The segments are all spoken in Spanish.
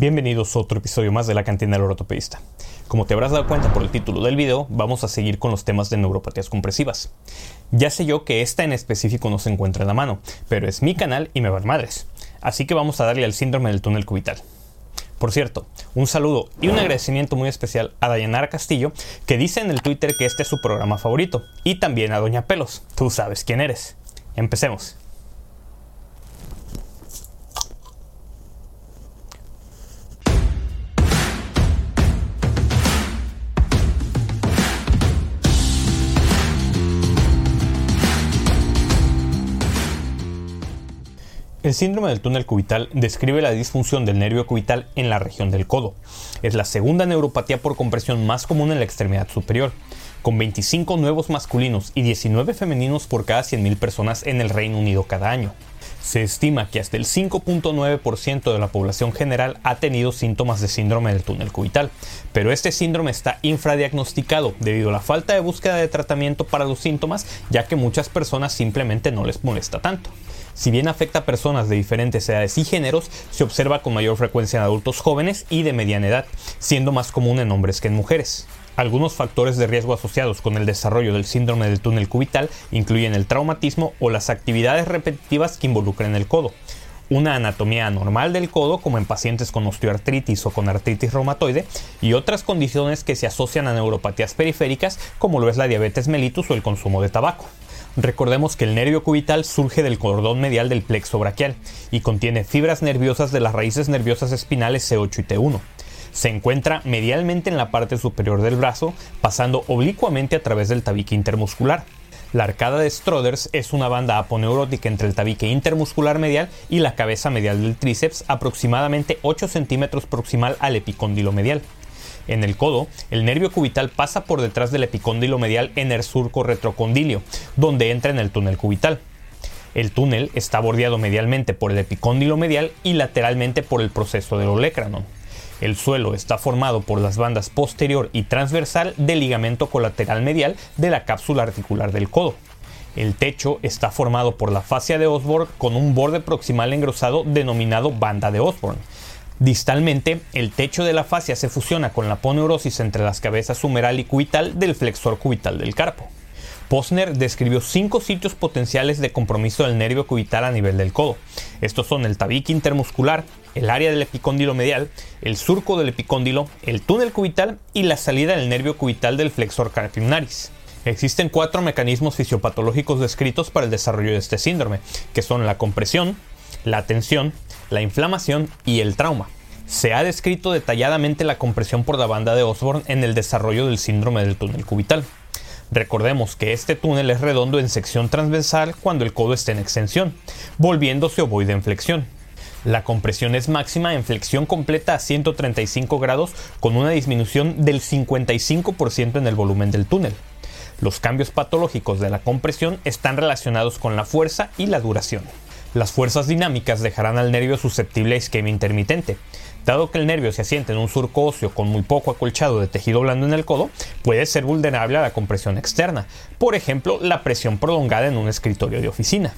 Bienvenidos a otro episodio más de la cantina del ortopedista. Como te habrás dado cuenta por el título del video, vamos a seguir con los temas de neuropatías compresivas. Ya sé yo que esta en específico no se encuentra en la mano, pero es mi canal y me van madres. Así que vamos a darle al síndrome del túnel cubital. Por cierto, un saludo y un agradecimiento muy especial a Dayanara Castillo, que dice en el Twitter que este es su programa favorito, y también a Doña Pelos, tú sabes quién eres. Empecemos. El síndrome del túnel cubital describe la disfunción del nervio cubital en la región del codo. Es la segunda neuropatía por compresión más común en la extremidad superior, con 25 nuevos masculinos y 19 femeninos por cada 100.000 personas en el Reino Unido cada año. Se estima que hasta el 5.9% de la población general ha tenido síntomas de síndrome del túnel cubital, pero este síndrome está infradiagnosticado debido a la falta de búsqueda de tratamiento para los síntomas, ya que muchas personas simplemente no les molesta tanto. Si bien afecta a personas de diferentes edades y géneros, se observa con mayor frecuencia en adultos jóvenes y de mediana edad, siendo más común en hombres que en mujeres. Algunos factores de riesgo asociados con el desarrollo del síndrome del túnel cubital incluyen el traumatismo o las actividades repetitivas que involucran el codo, una anatomía anormal del codo como en pacientes con osteoartritis o con artritis reumatoide y otras condiciones que se asocian a neuropatías periféricas como lo es la diabetes mellitus o el consumo de tabaco. Recordemos que el nervio cubital surge del cordón medial del plexo braquial y contiene fibras nerviosas de las raíces nerviosas espinales C8 y T1. Se encuentra medialmente en la parte superior del brazo, pasando oblicuamente a través del tabique intermuscular. La arcada de Stroders es una banda aponeurótica entre el tabique intermuscular medial y la cabeza medial del tríceps, aproximadamente 8 centímetros proximal al epicóndilo medial. En el codo, el nervio cubital pasa por detrás del epicóndilo medial en el surco retrocondilio, donde entra en el túnel cubital. El túnel está bordeado medialmente por el epicóndilo medial y lateralmente por el proceso del olecranon. El suelo está formado por las bandas posterior y transversal del ligamento colateral medial de la cápsula articular del codo. El techo está formado por la fascia de Osborne con un borde proximal engrosado denominado banda de Osborne Distalmente, el techo de la fascia se fusiona con la poneurosis entre las cabezas humeral y cubital del flexor cubital del carpo. Posner describió cinco sitios potenciales de compromiso del nervio cubital a nivel del codo. Estos son el tabique intermuscular, el área del epicóndilo medial, el surco del epicóndilo, el túnel cubital y la salida del nervio cubital del flexor carpiulnaris. Existen cuatro mecanismos fisiopatológicos descritos para el desarrollo de este síndrome, que son la compresión, la tensión, la inflamación y el trauma. Se ha descrito detalladamente la compresión por la banda de Osborne en el desarrollo del síndrome del túnel cubital. Recordemos que este túnel es redondo en sección transversal cuando el codo está en extensión, volviéndose ovoide en flexión. La compresión es máxima en flexión completa a 135 grados con una disminución del 55% en el volumen del túnel. Los cambios patológicos de la compresión están relacionados con la fuerza y la duración. Las fuerzas dinámicas dejarán al nervio susceptible a isquemia intermitente. Dado que el nervio se asienta en un surco óseo con muy poco acolchado de tejido blando en el codo, puede ser vulnerable a la compresión externa, por ejemplo, la presión prolongada en un escritorio de oficina.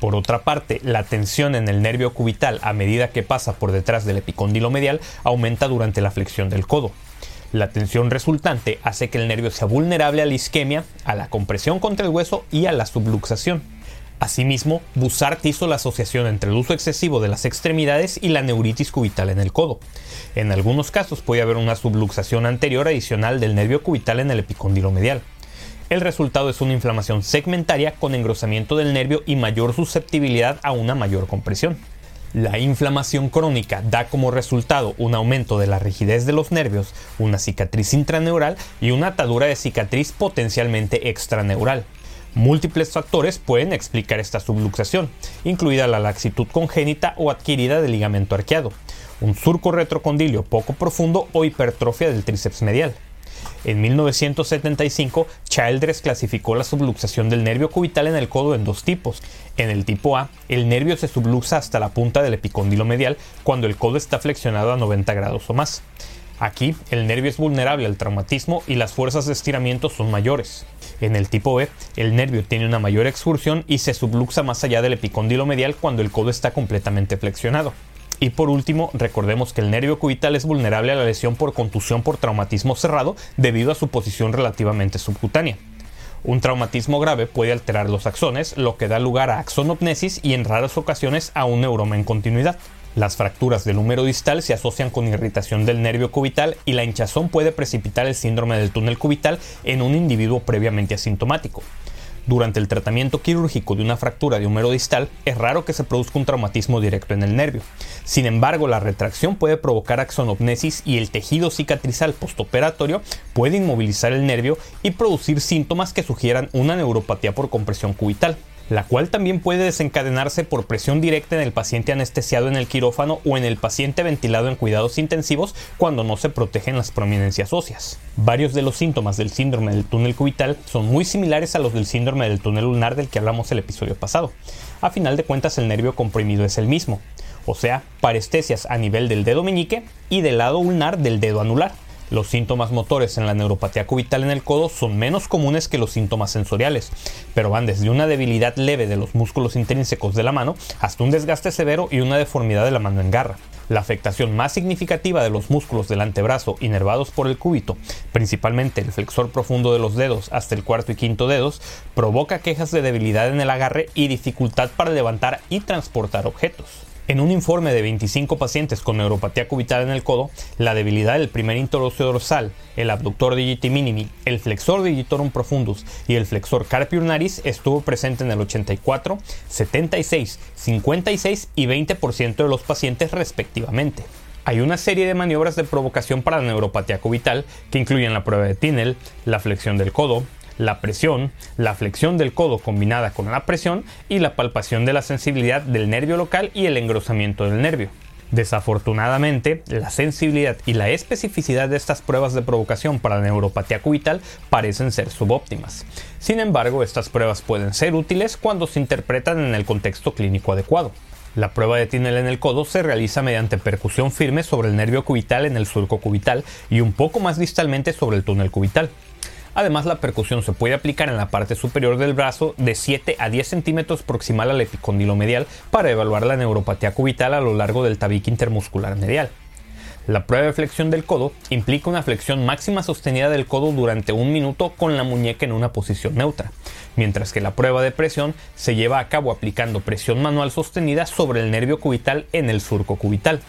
Por otra parte, la tensión en el nervio cubital a medida que pasa por detrás del epicóndilo medial aumenta durante la flexión del codo. La tensión resultante hace que el nervio sea vulnerable a la isquemia, a la compresión contra el hueso y a la subluxación. Asimismo, Bussart hizo la asociación entre el uso excesivo de las extremidades y la neuritis cubital en el codo. En algunos casos puede haber una subluxación anterior adicional del nervio cubital en el epicóndilo medial. El resultado es una inflamación segmentaria con engrosamiento del nervio y mayor susceptibilidad a una mayor compresión. La inflamación crónica da como resultado un aumento de la rigidez de los nervios, una cicatriz intraneural y una atadura de cicatriz potencialmente extraneural. Múltiples factores pueden explicar esta subluxación, incluida la laxitud congénita o adquirida del ligamento arqueado, un surco retrocondilio poco profundo o hipertrofia del tríceps medial. En 1975, Childress clasificó la subluxación del nervio cubital en el codo en dos tipos. En el tipo A, el nervio se subluxa hasta la punta del epicóndilo medial cuando el codo está flexionado a 90 grados o más. Aquí, el nervio es vulnerable al traumatismo y las fuerzas de estiramiento son mayores. En el tipo B, el nervio tiene una mayor excursión y se subluxa más allá del epicóndilo medial cuando el codo está completamente flexionado. Y por último, recordemos que el nervio cubital es vulnerable a la lesión por contusión por traumatismo cerrado debido a su posición relativamente subcutánea. Un traumatismo grave puede alterar los axones, lo que da lugar a axonopnesis y en raras ocasiones a un neuroma en continuidad. Las fracturas del húmero distal se asocian con irritación del nervio cubital y la hinchazón puede precipitar el síndrome del túnel cubital en un individuo previamente asintomático. Durante el tratamiento quirúrgico de una fractura de húmero distal, es raro que se produzca un traumatismo directo en el nervio. Sin embargo, la retracción puede provocar axonopnesis y el tejido cicatrizal postoperatorio puede inmovilizar el nervio y producir síntomas que sugieran una neuropatía por compresión cubital la cual también puede desencadenarse por presión directa en el paciente anestesiado en el quirófano o en el paciente ventilado en cuidados intensivos cuando no se protegen las prominencias óseas. Varios de los síntomas del síndrome del túnel cubital son muy similares a los del síndrome del túnel lunar del que hablamos el episodio pasado. A final de cuentas el nervio comprimido es el mismo, o sea, parestesias a nivel del dedo meñique y del lado ulnar del dedo anular. Los síntomas motores en la neuropatía cubital en el codo son menos comunes que los síntomas sensoriales, pero van desde una debilidad leve de los músculos intrínsecos de la mano hasta un desgaste severo y una deformidad de la mano en garra. La afectación más significativa de los músculos del antebrazo inervados por el cúbito, principalmente el flexor profundo de los dedos hasta el cuarto y quinto dedos, provoca quejas de debilidad en el agarre y dificultad para levantar y transportar objetos. En un informe de 25 pacientes con neuropatía cubital en el codo, la debilidad del primer interóseo dorsal, el abductor digiti minimi, el flexor digitorum profundus y el flexor carpi ulnaris estuvo presente en el 84, 76, 56 y 20% de los pacientes respectivamente. Hay una serie de maniobras de provocación para la neuropatía cubital que incluyen la prueba de Tinel, la flexión del codo, la presión, la flexión del codo combinada con la presión y la palpación de la sensibilidad del nervio local y el engrosamiento del nervio. Desafortunadamente, la sensibilidad y la especificidad de estas pruebas de provocación para la neuropatía cubital parecen ser subóptimas. Sin embargo, estas pruebas pueden ser útiles cuando se interpretan en el contexto clínico adecuado. La prueba de Tinel en el codo se realiza mediante percusión firme sobre el nervio cubital en el surco cubital y un poco más distalmente sobre el túnel cubital. Además, la percusión se puede aplicar en la parte superior del brazo de 7 a 10 centímetros proximal al epicóndilo medial para evaluar la neuropatía cubital a lo largo del tabique intermuscular medial. La prueba de flexión del codo implica una flexión máxima sostenida del codo durante un minuto con la muñeca en una posición neutra, mientras que la prueba de presión se lleva a cabo aplicando presión manual sostenida sobre el nervio cubital en el surco cubital.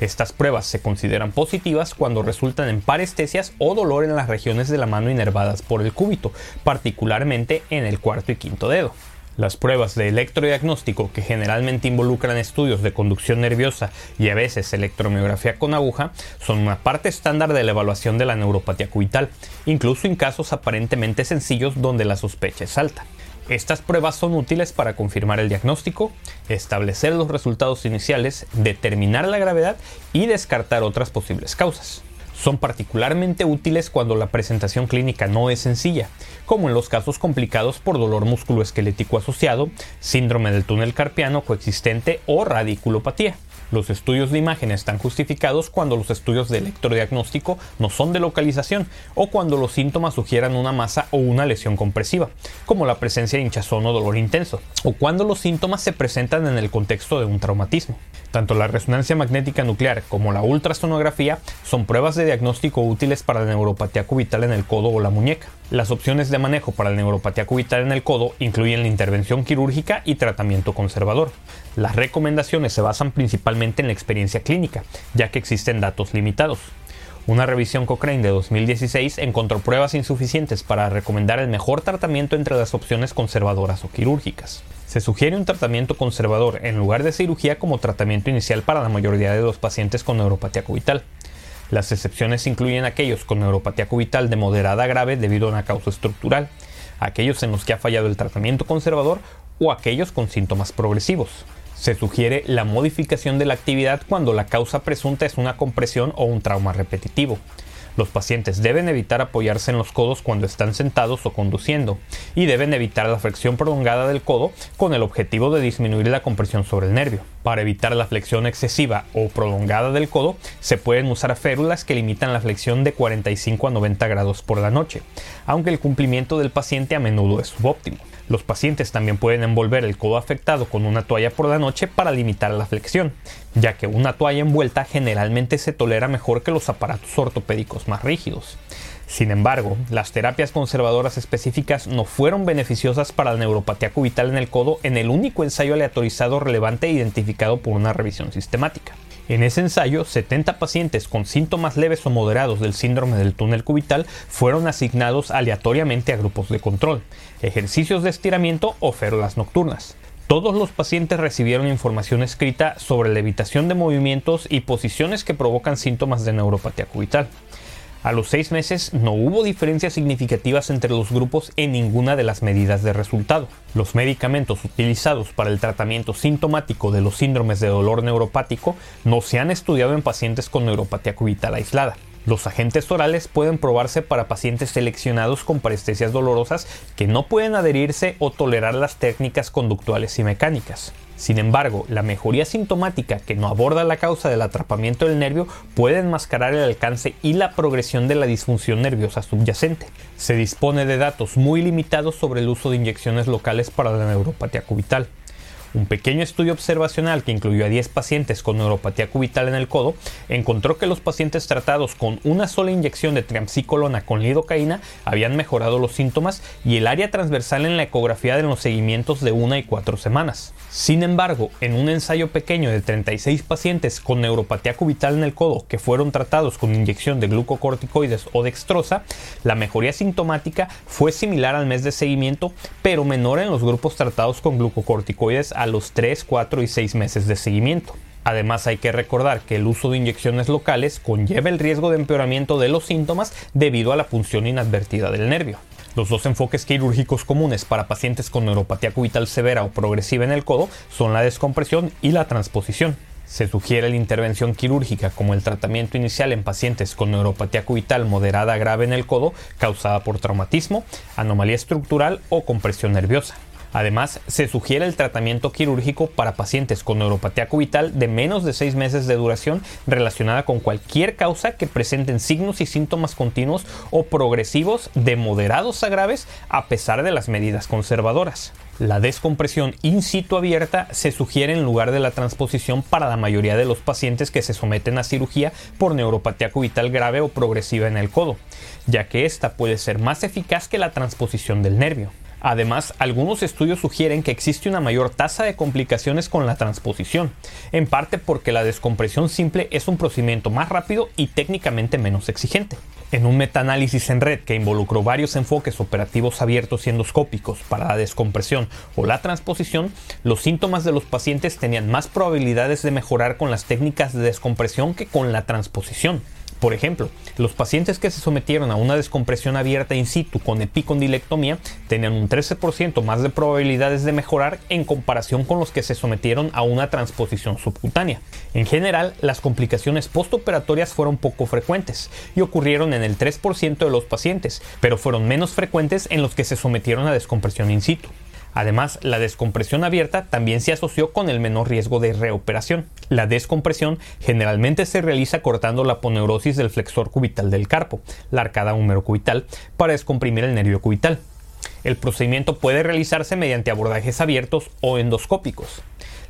Estas pruebas se consideran positivas cuando resultan en parestesias o dolor en las regiones de la mano inervadas por el cúbito, particularmente en el cuarto y quinto dedo. Las pruebas de electrodiagnóstico, que generalmente involucran estudios de conducción nerviosa y a veces electromiografía con aguja, son una parte estándar de la evaluación de la neuropatía cubital, incluso en casos aparentemente sencillos donde la sospecha es alta. Estas pruebas son útiles para confirmar el diagnóstico, establecer los resultados iniciales, determinar la gravedad y descartar otras posibles causas. Son particularmente útiles cuando la presentación clínica no es sencilla, como en los casos complicados por dolor musculoesquelético asociado, síndrome del túnel carpiano coexistente o radiculopatía. Los estudios de imagen están justificados cuando los estudios de electrodiagnóstico no son de localización o cuando los síntomas sugieran una masa o una lesión compresiva, como la presencia de hinchazón o dolor intenso, o cuando los síntomas se presentan en el contexto de un traumatismo. Tanto la resonancia magnética nuclear como la ultrasonografía son pruebas de diagnóstico útiles para la neuropatía cubital en el codo o la muñeca. Las opciones de manejo para la neuropatía cubital en el codo incluyen la intervención quirúrgica y tratamiento conservador. Las recomendaciones se basan principalmente en la experiencia clínica, ya que existen datos limitados. Una revisión Cochrane de 2016 encontró pruebas insuficientes para recomendar el mejor tratamiento entre las opciones conservadoras o quirúrgicas. Se sugiere un tratamiento conservador en lugar de cirugía como tratamiento inicial para la mayoría de los pacientes con neuropatía cubital. Las excepciones incluyen aquellos con neuropatía cubital de moderada a grave debido a una causa estructural, aquellos en los que ha fallado el tratamiento conservador o aquellos con síntomas progresivos. Se sugiere la modificación de la actividad cuando la causa presunta es una compresión o un trauma repetitivo. Los pacientes deben evitar apoyarse en los codos cuando están sentados o conduciendo y deben evitar la flexión prolongada del codo con el objetivo de disminuir la compresión sobre el nervio. Para evitar la flexión excesiva o prolongada del codo, se pueden usar férulas que limitan la flexión de 45 a 90 grados por la noche, aunque el cumplimiento del paciente a menudo es subóptimo. Los pacientes también pueden envolver el codo afectado con una toalla por la noche para limitar la flexión, ya que una toalla envuelta generalmente se tolera mejor que los aparatos ortopédicos más rígidos. Sin embargo, las terapias conservadoras específicas no fueron beneficiosas para la neuropatía cubital en el codo en el único ensayo aleatorizado relevante identificado por una revisión sistemática. En ese ensayo, 70 pacientes con síntomas leves o moderados del síndrome del túnel cubital fueron asignados aleatoriamente a grupos de control, ejercicios de estiramiento o férulas nocturnas. Todos los pacientes recibieron información escrita sobre la evitación de movimientos y posiciones que provocan síntomas de neuropatía cubital. A los seis meses no hubo diferencias significativas entre los grupos en ninguna de las medidas de resultado. Los medicamentos utilizados para el tratamiento sintomático de los síndromes de dolor neuropático no se han estudiado en pacientes con neuropatía cubital aislada. Los agentes orales pueden probarse para pacientes seleccionados con parestesias dolorosas que no pueden adherirse o tolerar las técnicas conductuales y mecánicas. Sin embargo, la mejoría sintomática que no aborda la causa del atrapamiento del nervio puede enmascarar el alcance y la progresión de la disfunción nerviosa subyacente. Se dispone de datos muy limitados sobre el uso de inyecciones locales para la neuropatía cubital. Un pequeño estudio observacional que incluyó a 10 pacientes con neuropatía cubital en el codo encontró que los pacientes tratados con una sola inyección de triamcicolona con lidocaína habían mejorado los síntomas y el área transversal en la ecografía de los seguimientos de 1 y 4 semanas. Sin embargo, en un ensayo pequeño de 36 pacientes con neuropatía cubital en el codo que fueron tratados con inyección de glucocorticoides o dextrosa, la mejoría sintomática fue similar al mes de seguimiento, pero menor en los grupos tratados con glucocorticoides los 3, 4 y 6 meses de seguimiento. Además hay que recordar que el uso de inyecciones locales conlleva el riesgo de empeoramiento de los síntomas debido a la punción inadvertida del nervio. Los dos enfoques quirúrgicos comunes para pacientes con neuropatía cubital severa o progresiva en el codo son la descompresión y la transposición. Se sugiere la intervención quirúrgica como el tratamiento inicial en pacientes con neuropatía cubital moderada grave en el codo causada por traumatismo, anomalía estructural o compresión nerviosa. Además, se sugiere el tratamiento quirúrgico para pacientes con neuropatía cubital de menos de 6 meses de duración relacionada con cualquier causa que presenten signos y síntomas continuos o progresivos de moderados a graves a pesar de las medidas conservadoras. La descompresión in situ abierta se sugiere en lugar de la transposición para la mayoría de los pacientes que se someten a cirugía por neuropatía cubital grave o progresiva en el codo, ya que esta puede ser más eficaz que la transposición del nervio. Además, algunos estudios sugieren que existe una mayor tasa de complicaciones con la transposición, en parte porque la descompresión simple es un procedimiento más rápido y técnicamente menos exigente. En un metaanálisis en red que involucró varios enfoques operativos abiertos y endoscópicos para la descompresión o la transposición, los síntomas de los pacientes tenían más probabilidades de mejorar con las técnicas de descompresión que con la transposición. Por ejemplo, los pacientes que se sometieron a una descompresión abierta in situ con epicondilectomía tenían un 13% más de probabilidades de mejorar en comparación con los que se sometieron a una transposición subcutánea. En general, las complicaciones postoperatorias fueron poco frecuentes y ocurrieron en el 3% de los pacientes, pero fueron menos frecuentes en los que se sometieron a descompresión in situ. Además, la descompresión abierta también se asoció con el menor riesgo de reoperación. La descompresión generalmente se realiza cortando la poneurosis del flexor cubital del carpo, la arcada cubital, para descomprimir el nervio cubital. El procedimiento puede realizarse mediante abordajes abiertos o endoscópicos.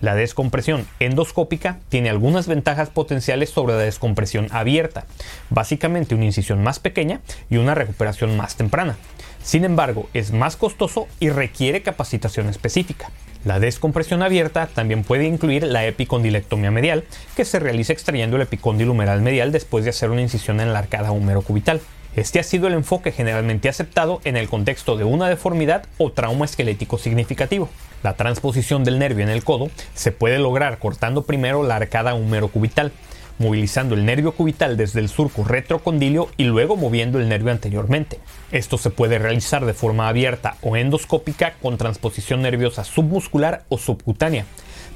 La descompresión endoscópica tiene algunas ventajas potenciales sobre la descompresión abierta, básicamente una incisión más pequeña y una recuperación más temprana. Sin embargo, es más costoso y requiere capacitación específica. La descompresión abierta también puede incluir la epicondilectomía medial, que se realiza extrayendo el epicóndilo humeral medial después de hacer una incisión en la arcada cubital. Este ha sido el enfoque generalmente aceptado en el contexto de una deformidad o trauma esquelético significativo. La transposición del nervio en el codo se puede lograr cortando primero la arcada cubital, movilizando el nervio cubital desde el surco retrocondilio y luego moviendo el nervio anteriormente. Esto se puede realizar de forma abierta o endoscópica con transposición nerviosa submuscular o subcutánea.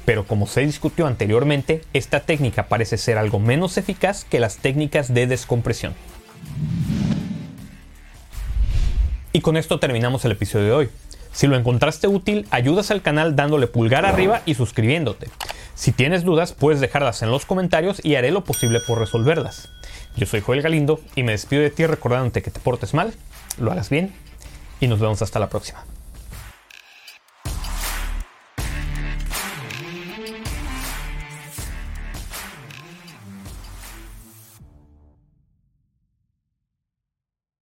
Pero como se discutió anteriormente, esta técnica parece ser algo menos eficaz que las técnicas de descompresión. Y con esto terminamos el episodio de hoy. Si lo encontraste útil, ayudas al canal dándole pulgar arriba y suscribiéndote. Si tienes dudas, puedes dejarlas en los comentarios y haré lo posible por resolverlas. Yo soy Joel Galindo y me despido de ti recordándote que te portes mal, lo hagas bien y nos vemos hasta la próxima.